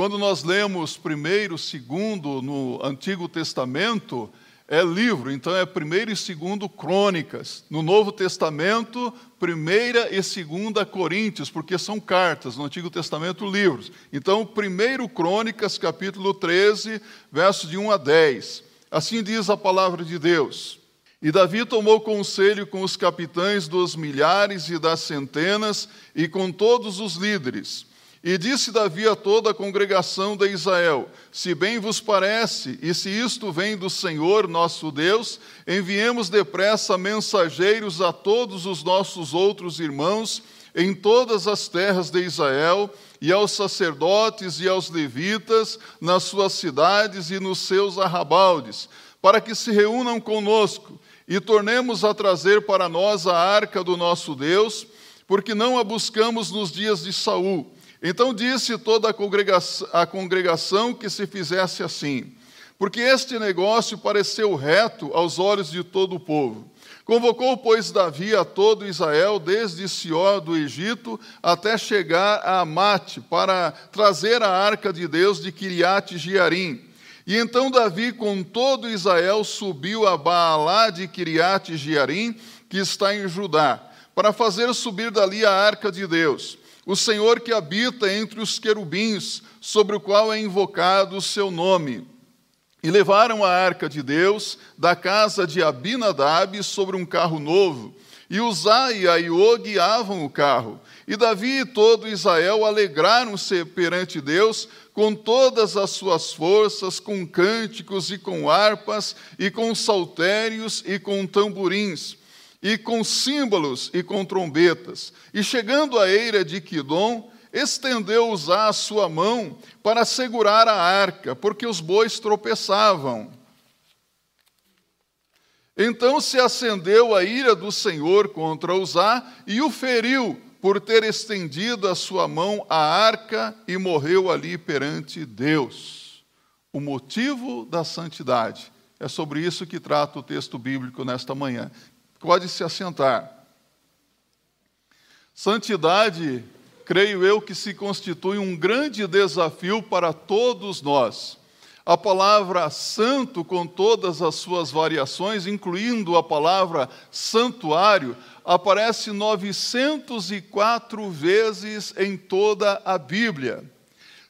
quando nós lemos primeiro, segundo no Antigo Testamento, é livro, então é primeiro e segundo crônicas. No Novo Testamento, primeira e segunda Coríntios, porque são cartas, no Antigo Testamento, livros. Então, primeiro crônicas, capítulo 13, versos de 1 a 10. Assim diz a palavra de Deus. E Davi tomou conselho com os capitães dos milhares e das centenas e com todos os líderes e disse Davi a toda a congregação de Israel: Se bem vos parece, e se isto vem do Senhor nosso Deus, enviemos depressa mensageiros a todos os nossos outros irmãos em todas as terras de Israel, e aos sacerdotes e aos levitas nas suas cidades e nos seus arrabaldes, para que se reúnam conosco e tornemos a trazer para nós a arca do nosso Deus, porque não a buscamos nos dias de Saul então disse toda a congregação, a congregação que se fizesse assim, porque este negócio pareceu reto aos olhos de todo o povo. Convocou, pois, Davi a todo Israel, desde Sió do Egito até chegar a Amate, para trazer a arca de Deus de Kiriat Jearim. E então Davi, com todo Israel, subiu a Baalá de Kiriat Jearim, que está em Judá, para fazer subir dali a arca de Deus o Senhor que habita entre os querubins, sobre o qual é invocado o seu nome. E levaram a arca de Deus da casa de Abinadab sobre um carro novo. E Uzá e Aiô guiavam o carro. E Davi e todo Israel alegraram-se perante Deus com todas as suas forças, com cânticos e com harpas, e com saltérios e com tamborins e com símbolos e com trombetas. E chegando à eira de Quidom, estendeu Uzá a sua mão para segurar a arca, porque os bois tropeçavam. Então se acendeu a ira do Senhor contra Uzá e o feriu por ter estendido a sua mão à arca e morreu ali perante Deus. O motivo da santidade. É sobre isso que trata o texto bíblico nesta manhã. Pode se assentar. Santidade, creio eu, que se constitui um grande desafio para todos nós. A palavra santo, com todas as suas variações, incluindo a palavra santuário, aparece 904 vezes em toda a Bíblia.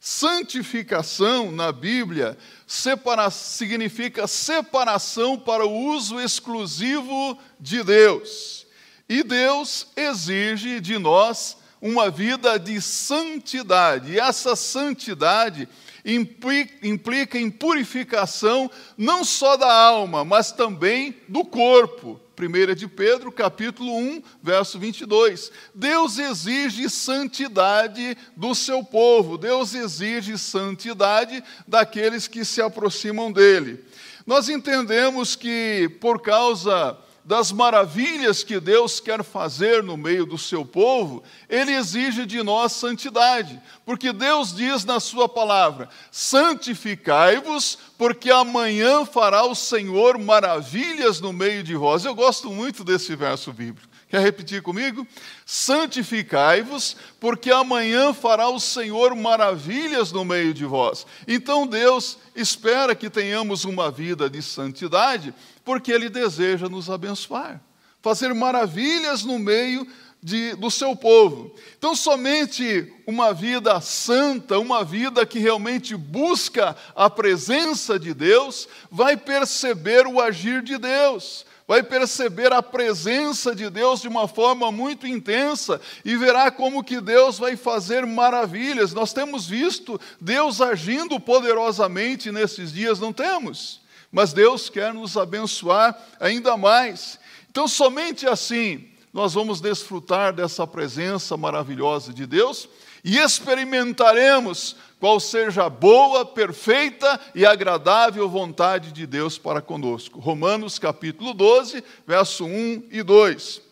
Santificação na Bíblia separa, significa separação para o uso exclusivo de Deus. E Deus exige de nós uma vida de santidade. E essa santidade implica, em purificação não só da alma, mas também do corpo. 1 de Pedro, capítulo 1, verso 22. Deus exige santidade do seu povo, Deus exige santidade daqueles que se aproximam dele. Nós entendemos que, por causa das maravilhas que Deus quer fazer no meio do seu povo, ele exige de nós santidade, porque Deus diz na sua palavra: santificai-vos, porque amanhã fará o Senhor maravilhas no meio de vós. Eu gosto muito desse verso bíblico. Quer repetir comigo? Santificai-vos, porque amanhã fará o Senhor maravilhas no meio de vós. Então Deus espera que tenhamos uma vida de santidade, porque Ele deseja nos abençoar, fazer maravilhas no meio de, do seu povo. Então, somente uma vida santa, uma vida que realmente busca a presença de Deus, vai perceber o agir de Deus vai perceber a presença de Deus de uma forma muito intensa e verá como que Deus vai fazer maravilhas. Nós temos visto Deus agindo poderosamente nesses dias, não temos? Mas Deus quer nos abençoar ainda mais. Então, somente assim nós vamos desfrutar dessa presença maravilhosa de Deus e experimentaremos qual seja a boa, perfeita e agradável vontade de Deus para conosco. Romanos capítulo 12, verso 1 e 2.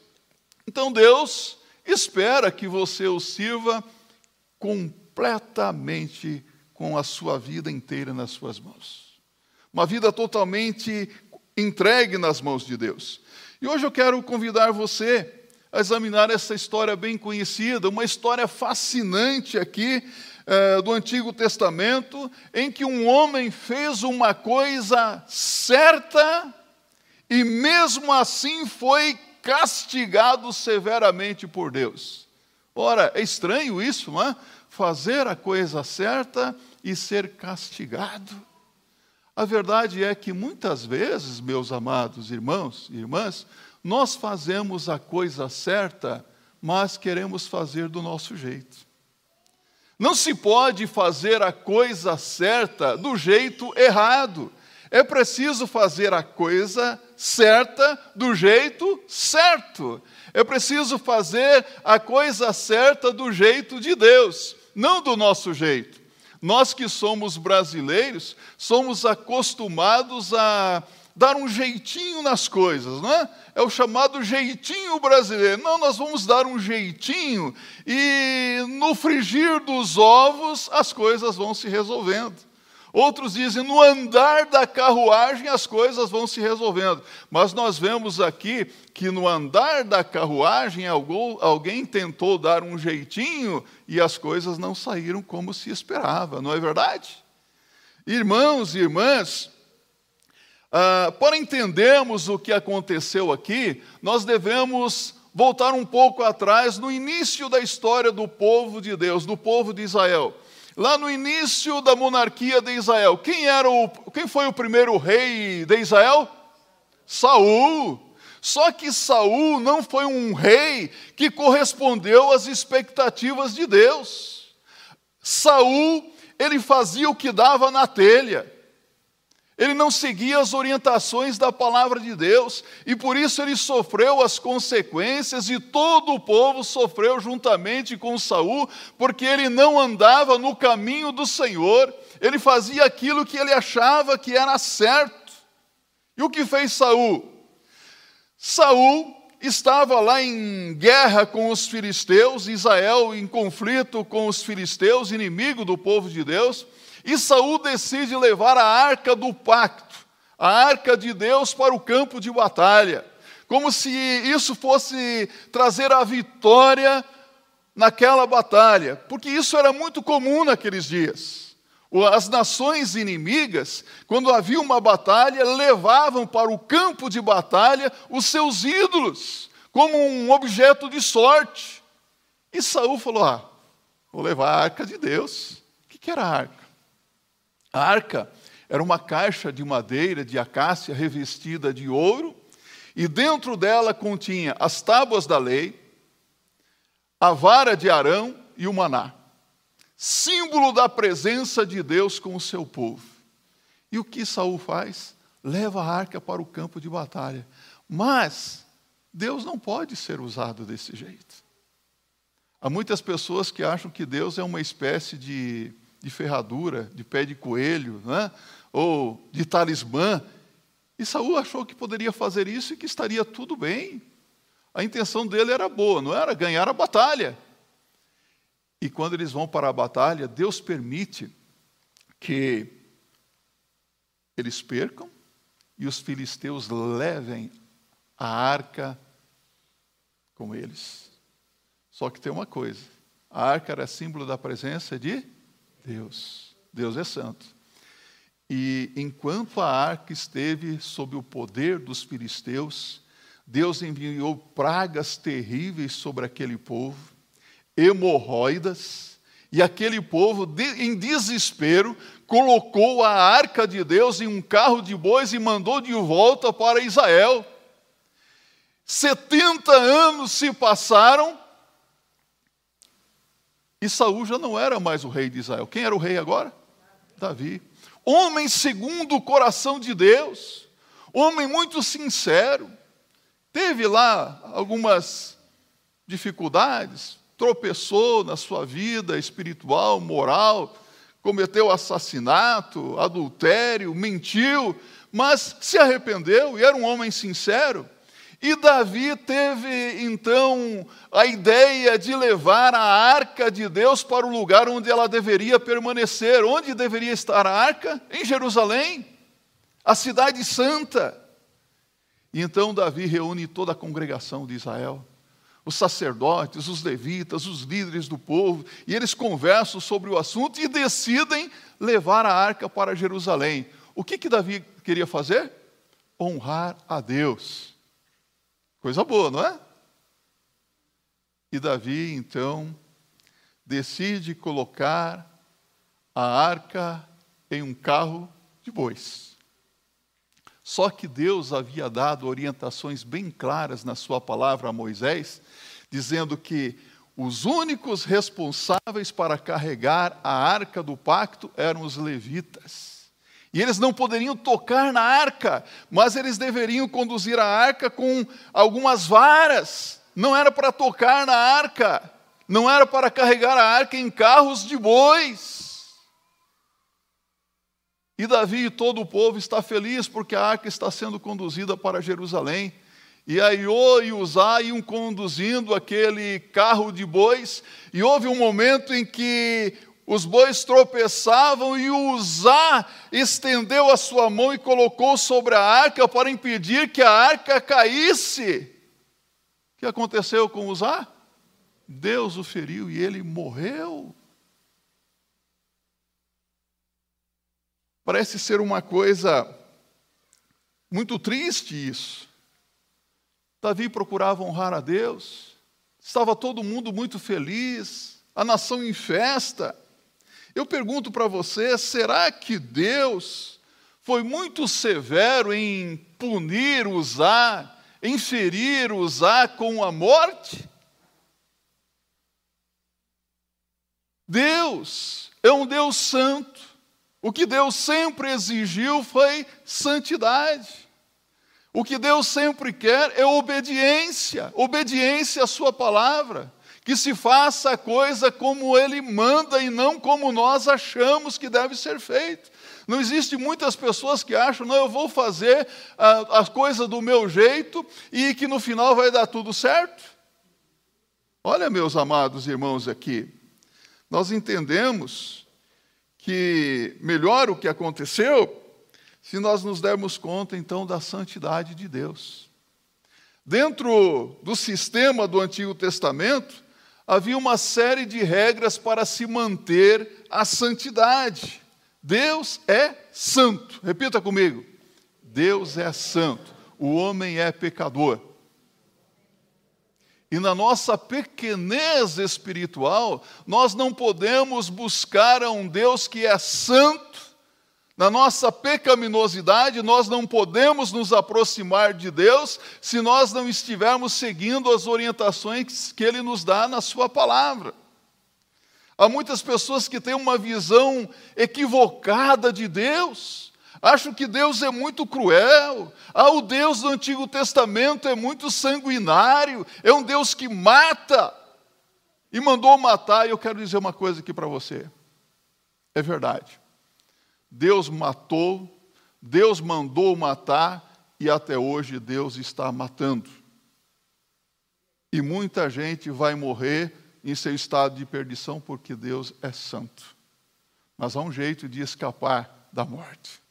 Então Deus espera que você o sirva completamente com a sua vida inteira nas suas mãos. Uma vida totalmente entregue nas mãos de Deus. E hoje eu quero convidar você a examinar essa história bem conhecida, uma história fascinante aqui é, do Antigo Testamento em que um homem fez uma coisa certa e mesmo assim foi castigado severamente por Deus. Ora, é estranho isso, não é? Fazer a coisa certa e ser castigado. A verdade é que muitas vezes, meus amados irmãos e irmãs, nós fazemos a coisa certa, mas queremos fazer do nosso jeito. Não se pode fazer a coisa certa do jeito errado. É preciso fazer a coisa certa do jeito certo. É preciso fazer a coisa certa do jeito de Deus, não do nosso jeito. Nós que somos brasileiros, somos acostumados a dar um jeitinho nas coisas, não é? É o chamado jeitinho brasileiro. Não, nós vamos dar um jeitinho e no frigir dos ovos as coisas vão se resolvendo. Outros dizem, no andar da carruagem as coisas vão se resolvendo. Mas nós vemos aqui que no andar da carruagem alguém tentou dar um jeitinho e as coisas não saíram como se esperava, não é verdade? Irmãos e irmãs, ah, para entendermos o que aconteceu aqui, nós devemos voltar um pouco atrás no início da história do povo de Deus, do povo de Israel. Lá no início da monarquia de Israel, quem era o quem foi o primeiro rei de Israel? Saul. Só que Saul não foi um rei que correspondeu às expectativas de Deus. Saul, ele fazia o que dava na telha. Ele não seguia as orientações da palavra de Deus e por isso ele sofreu as consequências e todo o povo sofreu juntamente com Saul, porque ele não andava no caminho do Senhor, ele fazia aquilo que ele achava que era certo. E o que fez Saul? Saul estava lá em guerra com os filisteus, Israel em conflito com os filisteus, inimigo do povo de Deus. E Saul decide levar a arca do pacto, a arca de Deus para o campo de batalha, como se isso fosse trazer a vitória naquela batalha, porque isso era muito comum naqueles dias. As nações inimigas, quando havia uma batalha, levavam para o campo de batalha os seus ídolos, como um objeto de sorte. E Saul falou: Ah, vou levar a arca de Deus. O que era a arca? A arca era uma caixa de madeira de acácia revestida de ouro, e dentro dela continha as tábuas da lei, a vara de Arão e o maná, símbolo da presença de Deus com o seu povo. E o que Saul faz? Leva a arca para o campo de batalha. Mas Deus não pode ser usado desse jeito. Há muitas pessoas que acham que Deus é uma espécie de de ferradura, de pé de coelho, né? ou de talismã. E Saul achou que poderia fazer isso e que estaria tudo bem. A intenção dele era boa, não era ganhar a batalha. E quando eles vão para a batalha, Deus permite que eles percam e os filisteus levem a arca com eles. Só que tem uma coisa: a arca era símbolo da presença de Deus. Deus é santo. E enquanto a arca esteve sob o poder dos filisteus, Deus enviou pragas terríveis sobre aquele povo, hemorroidas, e aquele povo, em desespero, colocou a arca de Deus em um carro de bois e mandou de volta para Israel. 70 anos se passaram e Saul já não era mais o rei de Israel. Quem era o rei agora? Davi. Homem segundo o coração de Deus, homem muito sincero. Teve lá algumas dificuldades, tropeçou na sua vida espiritual, moral, cometeu assassinato, adultério, mentiu, mas se arrependeu e era um homem sincero. E Davi teve então a ideia de levar a arca de Deus para o lugar onde ela deveria permanecer. Onde deveria estar a arca? Em Jerusalém, a cidade santa. E então Davi reúne toda a congregação de Israel. os sacerdotes, os levitas, os líderes do povo, e eles conversam sobre o assunto e decidem levar a arca para Jerusalém. O que, que Davi queria fazer? Honrar a Deus. Coisa boa, não é? E Davi, então, decide colocar a arca em um carro de bois. Só que Deus havia dado orientações bem claras na sua palavra a Moisés, dizendo que os únicos responsáveis para carregar a arca do pacto eram os levitas. E eles não poderiam tocar na arca, mas eles deveriam conduzir a arca com algumas varas. Não era para tocar na arca, não era para carregar a arca em carros de bois. E Davi e todo o povo está feliz porque a arca está sendo conduzida para Jerusalém. E aí Iô e Uzá iam conduzindo aquele carro de bois, e houve um momento em que os bois tropeçavam e Uzá estendeu a sua mão e colocou sobre a arca para impedir que a arca caísse. O que aconteceu com Uzá? Deus o feriu e ele morreu. Parece ser uma coisa muito triste isso. Davi procurava honrar a Deus, estava todo mundo muito feliz, a nação em festa. Eu pergunto para você: será que Deus foi muito severo em punir, usar, em ferir, usar com a morte? Deus é um Deus santo. O que Deus sempre exigiu foi santidade. O que Deus sempre quer é obediência, obediência à Sua palavra, que se faça a coisa como Ele manda e não como nós achamos que deve ser feito. Não existe muitas pessoas que acham, não, eu vou fazer a, a coisa do meu jeito e que no final vai dar tudo certo. Olha, meus amados irmãos aqui, nós entendemos que melhor o que aconteceu se nós nos dermos conta então da santidade de Deus. Dentro do sistema do Antigo Testamento, havia uma série de regras para se manter a santidade. Deus é santo. Repita comigo. Deus é santo. O homem é pecador. E na nossa pequenez espiritual, nós não podemos buscar a um Deus que é santo. Na nossa pecaminosidade, nós não podemos nos aproximar de Deus se nós não estivermos seguindo as orientações que Ele nos dá na Sua palavra. Há muitas pessoas que têm uma visão equivocada de Deus acham que Deus é muito cruel. Ah, o Deus do Antigo Testamento é muito sanguinário, é um Deus que mata. E mandou matar, e eu quero dizer uma coisa aqui para você. É verdade. Deus matou, Deus mandou matar, e até hoje Deus está matando. E muita gente vai morrer em seu estado de perdição porque Deus é santo. Mas há um jeito de escapar da morte.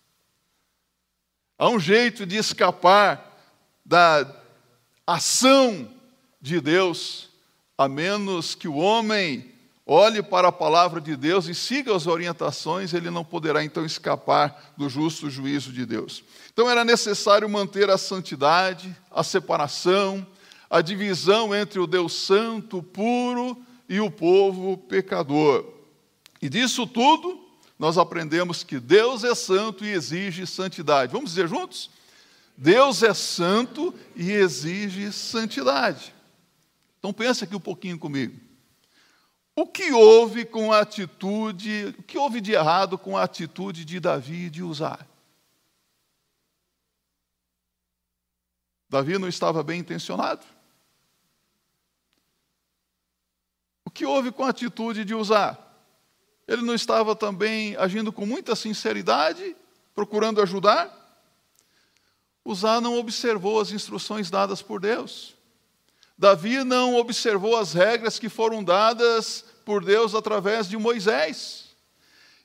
Há um jeito de escapar da ação de Deus, a menos que o homem olhe para a palavra de Deus e siga as orientações, ele não poderá então escapar do justo juízo de Deus. Então era necessário manter a santidade, a separação, a divisão entre o Deus santo, puro e o povo pecador. E disso tudo, nós aprendemos que Deus é santo e exige santidade. Vamos dizer juntos? Deus é santo e exige santidade. Então pense aqui um pouquinho comigo. O que houve com a atitude, o que houve de errado com a atitude de Davi de usar? Davi não estava bem intencionado? O que houve com a atitude de usar? Ele não estava também agindo com muita sinceridade, procurando ajudar? Uzá não observou as instruções dadas por Deus. Davi não observou as regras que foram dadas por Deus através de Moisés.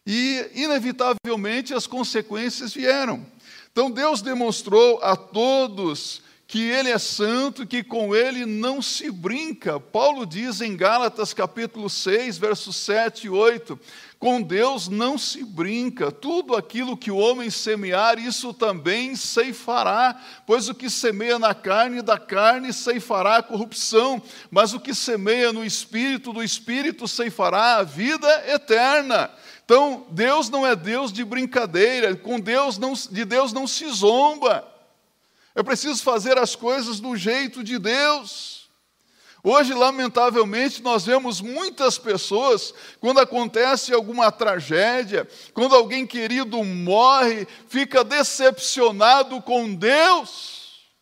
E, inevitavelmente, as consequências vieram. Então, Deus demonstrou a todos que ele é santo, que com ele não se brinca. Paulo diz em Gálatas capítulo 6, versos 7 e 8: com Deus não se brinca, tudo aquilo que o homem semear, isso também ceifará, pois o que semeia na carne, da carne ceifará a corrupção, mas o que semeia no espírito, do espírito ceifará a vida eterna. Então, Deus não é Deus de brincadeira, com Deus não, de Deus não se zomba. Eu preciso fazer as coisas do jeito de Deus. Hoje, lamentavelmente, nós vemos muitas pessoas, quando acontece alguma tragédia, quando alguém querido morre, fica decepcionado com Deus,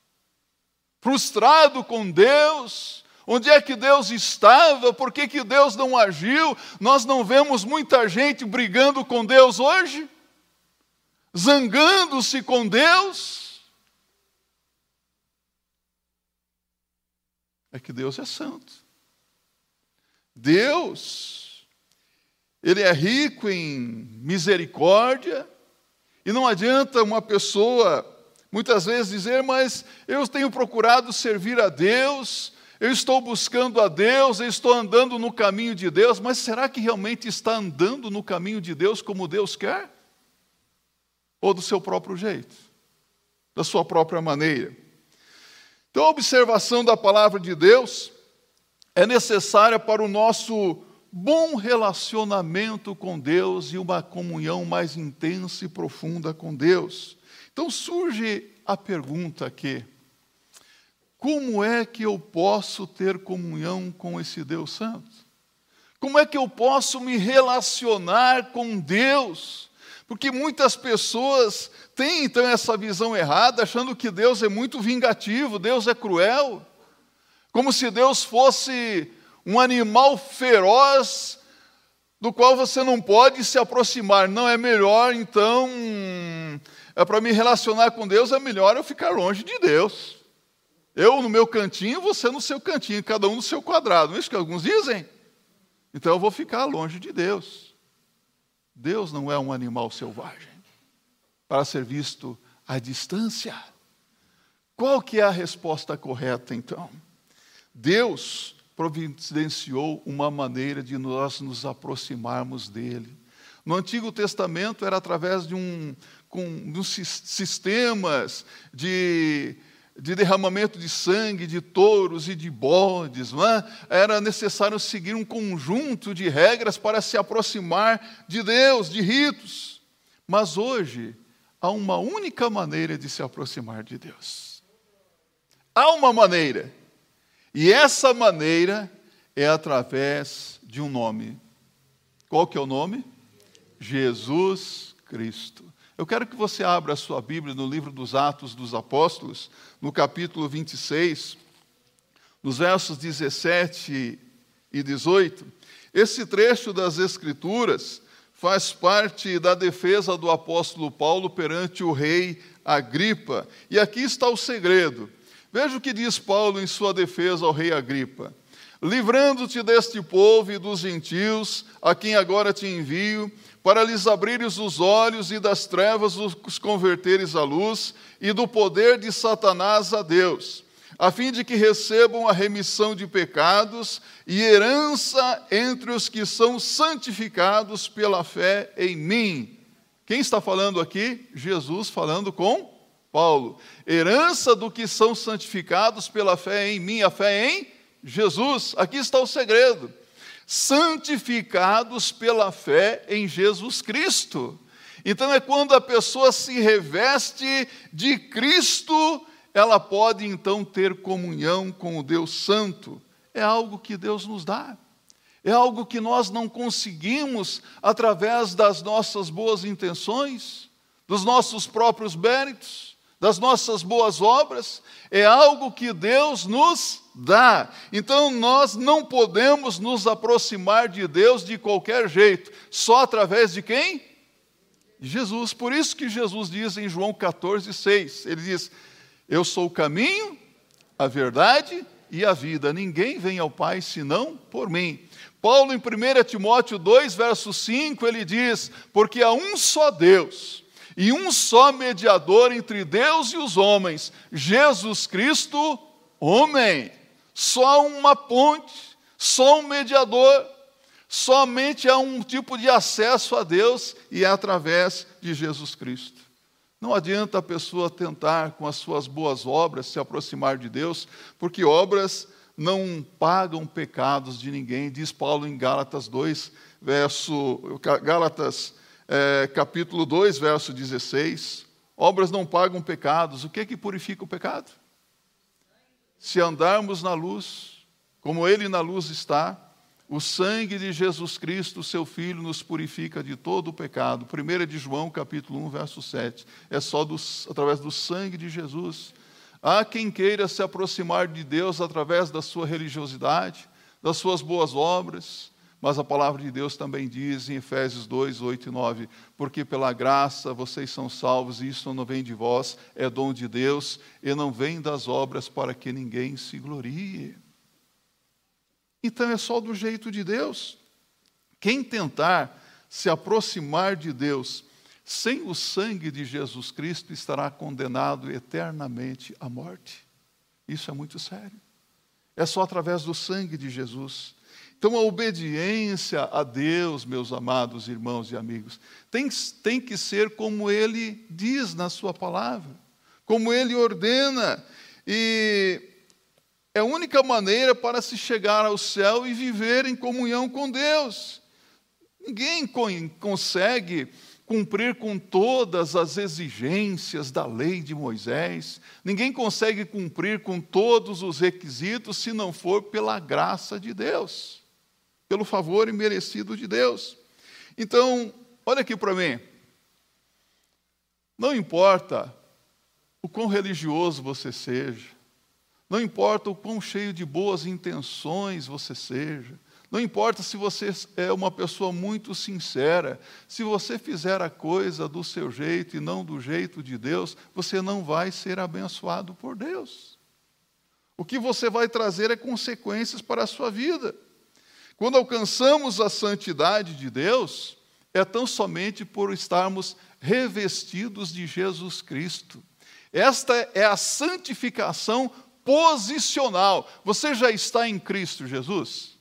frustrado com Deus. Onde é que Deus estava? Por que, que Deus não agiu? Nós não vemos muita gente brigando com Deus hoje? Zangando-se com Deus? É que Deus é santo. Deus, Ele é rico em misericórdia, e não adianta uma pessoa muitas vezes dizer, mas eu tenho procurado servir a Deus, eu estou buscando a Deus, eu estou andando no caminho de Deus, mas será que realmente está andando no caminho de Deus como Deus quer? Ou do seu próprio jeito, da sua própria maneira? Então, a observação da palavra de Deus é necessária para o nosso bom relacionamento com Deus e uma comunhão mais intensa e profunda com Deus. Então surge a pergunta aqui: como é que eu posso ter comunhão com esse Deus Santo? Como é que eu posso me relacionar com Deus? Porque muitas pessoas têm então essa visão errada, achando que Deus é muito vingativo, Deus é cruel, como se Deus fosse um animal feroz do qual você não pode se aproximar. Não é melhor, então, é para me relacionar com Deus, é melhor eu ficar longe de Deus. Eu no meu cantinho, você no seu cantinho, cada um no seu quadrado. Não é isso que alguns dizem? Então eu vou ficar longe de Deus. Deus não é um animal selvagem para ser visto à distância. Qual que é a resposta correta então? Deus providenciou uma maneira de nós nos aproximarmos dele. No Antigo Testamento era através de um, com, de sistemas de de derramamento de sangue, de touros e de bodes, é? era necessário seguir um conjunto de regras para se aproximar de Deus, de ritos. Mas hoje, há uma única maneira de se aproximar de Deus. Há uma maneira, e essa maneira é através de um nome. Qual que é o nome? Jesus Cristo. Eu quero que você abra a sua Bíblia no livro dos Atos dos Apóstolos, no capítulo 26, nos versos 17 e 18. Esse trecho das Escrituras faz parte da defesa do apóstolo Paulo perante o rei Agripa. E aqui está o segredo. Veja o que diz Paulo em sua defesa ao rei Agripa. Livrando-te deste povo e dos gentios, a quem agora te envio, para lhes abrires os olhos e das trevas os converteres à luz, e do poder de Satanás a Deus, a fim de que recebam a remissão de pecados e herança entre os que são santificados pela fé em mim. Quem está falando aqui? Jesus falando com Paulo. Herança do que são santificados pela fé em mim, a fé em Jesus. Aqui está o segredo santificados pela fé em Jesus Cristo. Então é quando a pessoa se reveste de Cristo, ela pode então ter comunhão com o Deus Santo. É algo que Deus nos dá. É algo que nós não conseguimos através das nossas boas intenções, dos nossos próprios méritos, das nossas boas obras. É algo que Deus nos dá. Então nós não podemos nos aproximar de Deus de qualquer jeito, só através de quem? Jesus. Por isso que Jesus diz em João 14, 6, ele diz: Eu sou o caminho, a verdade e a vida. Ninguém vem ao Pai senão por mim. Paulo, em 1 Timóteo 2, verso 5, ele diz: Porque há um só Deus e um só mediador entre Deus e os homens, Jesus Cristo, homem. Só uma ponte, só um mediador. Somente há um tipo de acesso a Deus e é através de Jesus Cristo. Não adianta a pessoa tentar, com as suas boas obras, se aproximar de Deus, porque obras não pagam pecados de ninguém, diz Paulo em Gálatas 2, verso, Gálatas é, capítulo 2, verso 16. Obras não pagam pecados. O que é que purifica o pecado? Se andarmos na luz, como Ele na luz está, o sangue de Jesus Cristo, seu Filho, nos purifica de todo o pecado. 1 de João, capítulo 1, verso 7. É só do, através do sangue de Jesus. Há quem queira se aproximar de Deus através da sua religiosidade, das suas boas obras, mas a palavra de Deus também diz em Efésios 2, 8 e 9: Porque pela graça vocês são salvos, e isso não vem de vós, é dom de Deus, e não vem das obras para que ninguém se glorie. Então é só do jeito de Deus. Quem tentar se aproximar de Deus sem o sangue de Jesus Cristo estará condenado eternamente à morte. Isso é muito sério. É só através do sangue de Jesus. Então, a obediência a Deus, meus amados irmãos e amigos, tem, tem que ser como Ele diz na Sua palavra, como Ele ordena. E é a única maneira para se chegar ao céu e viver em comunhão com Deus. Ninguém consegue cumprir com todas as exigências da lei de Moisés, ninguém consegue cumprir com todos os requisitos se não for pela graça de Deus, pelo favor imerecido de Deus. Então, olha aqui para mim. Não importa o quão religioso você seja, não importa o quão cheio de boas intenções você seja, não importa se você é uma pessoa muito sincera, se você fizer a coisa do seu jeito e não do jeito de Deus, você não vai ser abençoado por Deus. O que você vai trazer é consequências para a sua vida. Quando alcançamos a santidade de Deus, é tão somente por estarmos revestidos de Jesus Cristo. Esta é a santificação posicional. Você já está em Cristo Jesus?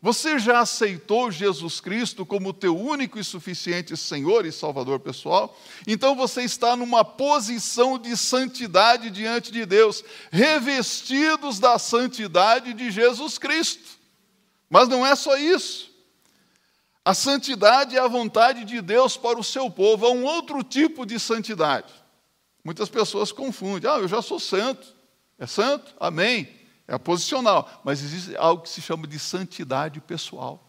Você já aceitou Jesus Cristo como teu único e suficiente Senhor e Salvador pessoal? Então você está numa posição de santidade diante de Deus, revestidos da santidade de Jesus Cristo. Mas não é só isso. A santidade é a vontade de Deus para o seu povo, há um outro tipo de santidade. Muitas pessoas confundem. Ah, eu já sou santo. É santo? Amém. É posicional. Mas existe algo que se chama de santidade pessoal.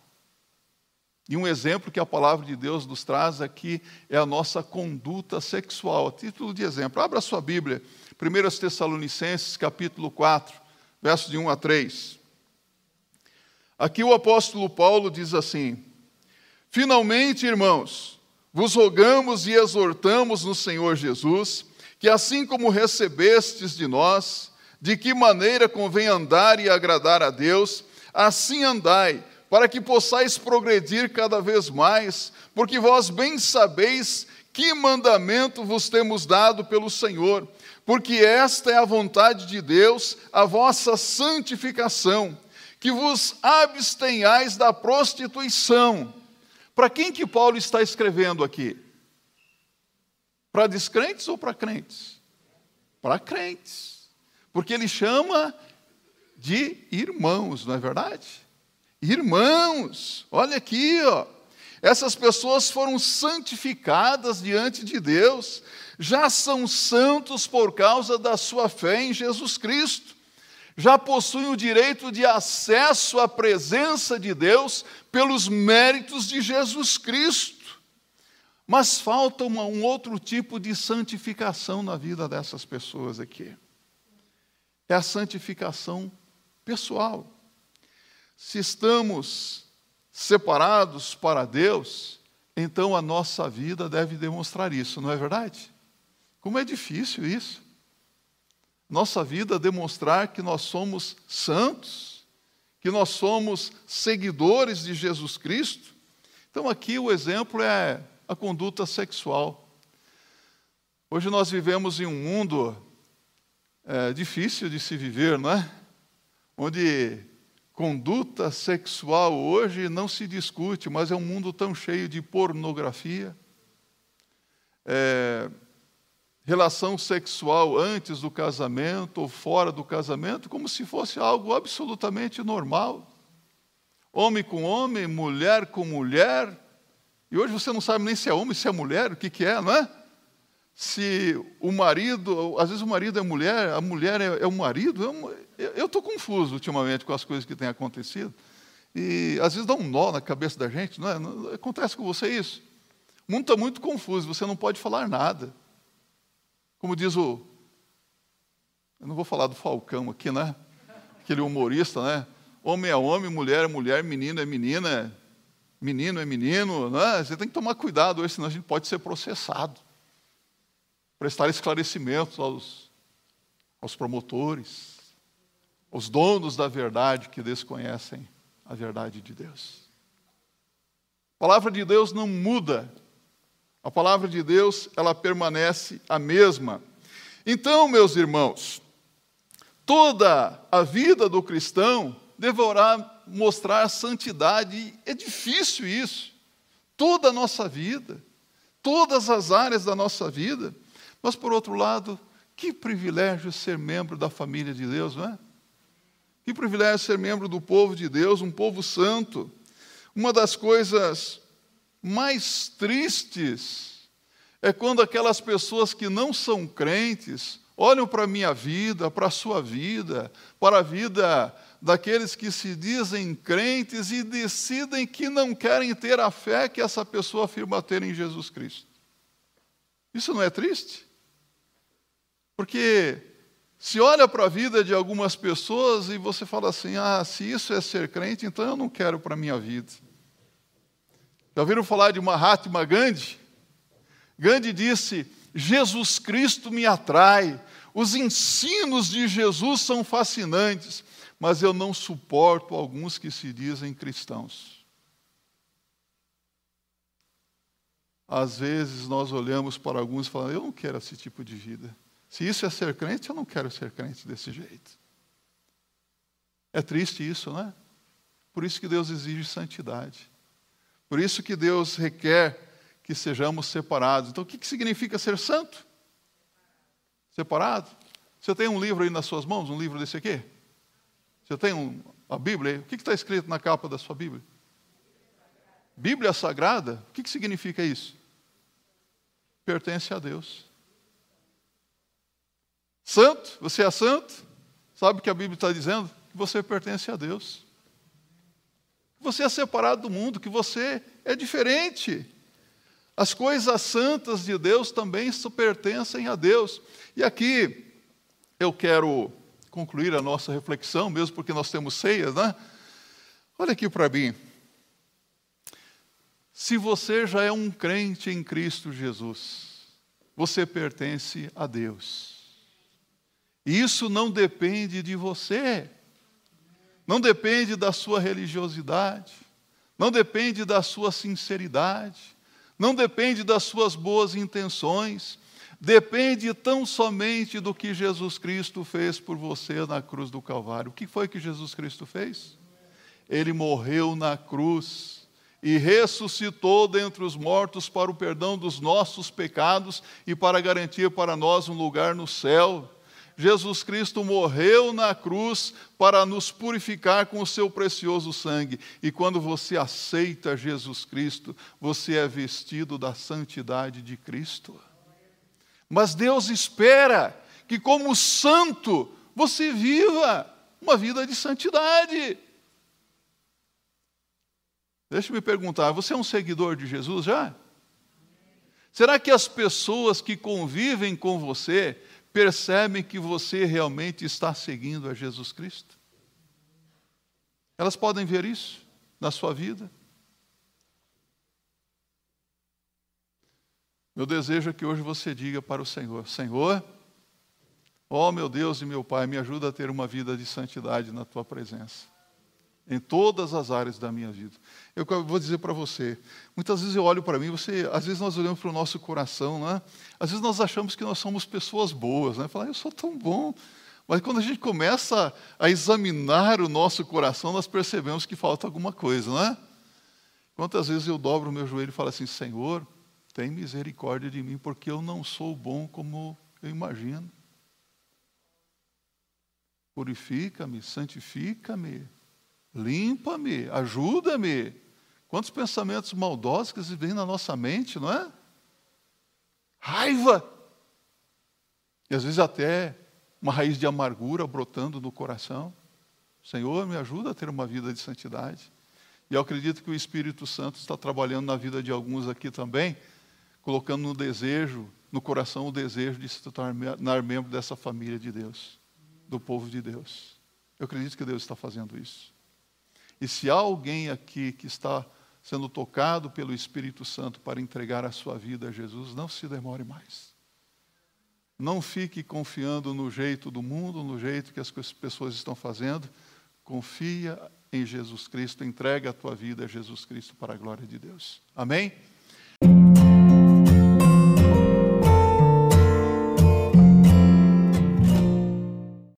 E um exemplo que a palavra de Deus nos traz aqui é a nossa conduta sexual. A título de exemplo, abra sua Bíblia, 1 Tessalonicenses, capítulo 4, versos de 1 a 3. Aqui o apóstolo Paulo diz assim: Finalmente, irmãos, vos rogamos e exortamos no Senhor Jesus, que assim como recebestes de nós, de que maneira convém andar e agradar a Deus, assim andai, para que possais progredir cada vez mais, porque vós bem sabeis que mandamento vos temos dado pelo Senhor, porque esta é a vontade de Deus, a vossa santificação, que vos abstenhais da prostituição. Para quem que Paulo está escrevendo aqui? Para descrentes ou para crentes? Para crentes. Porque ele chama de irmãos, não é verdade? Irmãos, olha aqui, ó. Essas pessoas foram santificadas diante de Deus, já são santos por causa da sua fé em Jesus Cristo, já possuem o direito de acesso à presença de Deus pelos méritos de Jesus Cristo. Mas falta uma, um outro tipo de santificação na vida dessas pessoas aqui é a santificação pessoal. Se estamos separados para Deus, então a nossa vida deve demonstrar isso, não é verdade? Como é difícil isso. Nossa vida demonstrar que nós somos santos, que nós somos seguidores de Jesus Cristo. Então, aqui o exemplo é a conduta sexual. Hoje nós vivemos em um mundo é, difícil de se viver, não é? Onde conduta sexual hoje não se discute, mas é um mundo tão cheio de pornografia. É, relação sexual antes do casamento ou fora do casamento, como se fosse algo absolutamente normal. Homem com homem, mulher com mulher. E hoje você não sabe nem se é homem, se é mulher, o que, que é, não é? Se o marido, às vezes o marido é mulher, a mulher é, é o marido. Eu estou confuso ultimamente com as coisas que têm acontecido. E às vezes dá um nó na cabeça da gente, não é? Acontece com você isso. O mundo está muito confuso, você não pode falar nada. Como diz o. Eu não vou falar do Falcão aqui, né? Aquele humorista, né? Homem é homem, mulher é mulher, menino é menina, menino é menino. Né? Você tem que tomar cuidado hoje, senão a gente pode ser processado. Prestar esclarecimentos aos, aos promotores, aos donos da verdade que desconhecem a verdade de Deus. A palavra de Deus não muda a palavra de Deus, ela permanece a mesma. Então, meus irmãos, toda a vida do cristão deverá mostrar santidade. É difícil isso. Toda a nossa vida, todas as áreas da nossa vida. Mas, por outro lado, que privilégio ser membro da família de Deus, não é? Que privilégio ser membro do povo de Deus, um povo santo. Uma das coisas mais tristes é quando aquelas pessoas que não são crentes olham para a minha vida, para a sua vida, para a vida daqueles que se dizem crentes e decidem que não querem ter a fé que essa pessoa afirma ter em Jesus Cristo. Isso não é triste? Porque se olha para a vida de algumas pessoas e você fala assim: ah, se isso é ser crente, então eu não quero para a minha vida. Já ouviram falar de Mahatma Gandhi? Gandhi disse: Jesus Cristo me atrai, os ensinos de Jesus são fascinantes, mas eu não suporto alguns que se dizem cristãos. Às vezes nós olhamos para alguns e falamos: eu não quero esse tipo de vida. Se isso é ser crente, eu não quero ser crente desse jeito. É triste isso, não é? Por isso que Deus exige santidade. Por isso que Deus requer que sejamos separados. Então, o que significa ser santo? Separado? Você tem um livro aí nas suas mãos, um livro desse aqui? Você tem um, a Bíblia aí? O que está escrito na capa da sua Bíblia? Bíblia Sagrada? O que significa isso? Pertence a Deus. Santo? Você é santo? Sabe o que a Bíblia está dizendo? Que você pertence a Deus você é separado do mundo, que você é diferente. As coisas santas de Deus também pertencem a Deus. E aqui eu quero concluir a nossa reflexão, mesmo porque nós temos ceias, né? Olha aqui para mim. Se você já é um crente em Cristo Jesus, você pertence a Deus. Isso não depende de você não depende da sua religiosidade, não depende da sua sinceridade, não depende das suas boas intenções, depende tão somente do que Jesus Cristo fez por você na cruz do Calvário. O que foi que Jesus Cristo fez? Ele morreu na cruz e ressuscitou dentre os mortos para o perdão dos nossos pecados e para garantir para nós um lugar no céu. Jesus Cristo morreu na cruz para nos purificar com o seu precioso sangue. E quando você aceita Jesus Cristo, você é vestido da santidade de Cristo. Mas Deus espera que, como santo, você viva uma vida de santidade. Deixa eu me perguntar, você é um seguidor de Jesus já? Será que as pessoas que convivem com você percebem que você realmente está seguindo a Jesus Cristo? Elas podem ver isso na sua vida? Meu desejo é que hoje você diga para o Senhor: Senhor, ó meu Deus e meu Pai, me ajuda a ter uma vida de santidade na tua presença. Em todas as áreas da minha vida. Eu vou dizer para você, muitas vezes eu olho para mim, você, às vezes nós olhamos para o nosso coração, né? às vezes nós achamos que nós somos pessoas boas, né? falar, eu sou tão bom, mas quando a gente começa a examinar o nosso coração, nós percebemos que falta alguma coisa, não é? Quantas vezes eu dobro o meu joelho e falo assim, Senhor, tem misericórdia de mim, porque eu não sou bom como eu imagino. Purifica-me, santifica-me, limpa-me, ajuda-me. Quantos pensamentos maldosos que vêm na nossa mente, não é? Raiva. E às vezes até uma raiz de amargura brotando no coração. Senhor, me ajuda a ter uma vida de santidade. E eu acredito que o Espírito Santo está trabalhando na vida de alguns aqui também, colocando no desejo, no coração, o desejo de se tornar membro dessa família de Deus, do povo de Deus. Eu acredito que Deus está fazendo isso. E se há alguém aqui que está sendo tocado pelo Espírito Santo para entregar a sua vida a Jesus, não se demore mais. Não fique confiando no jeito do mundo, no jeito que as pessoas estão fazendo. Confia em Jesus Cristo, entrega a tua vida a Jesus Cristo para a glória de Deus. Amém?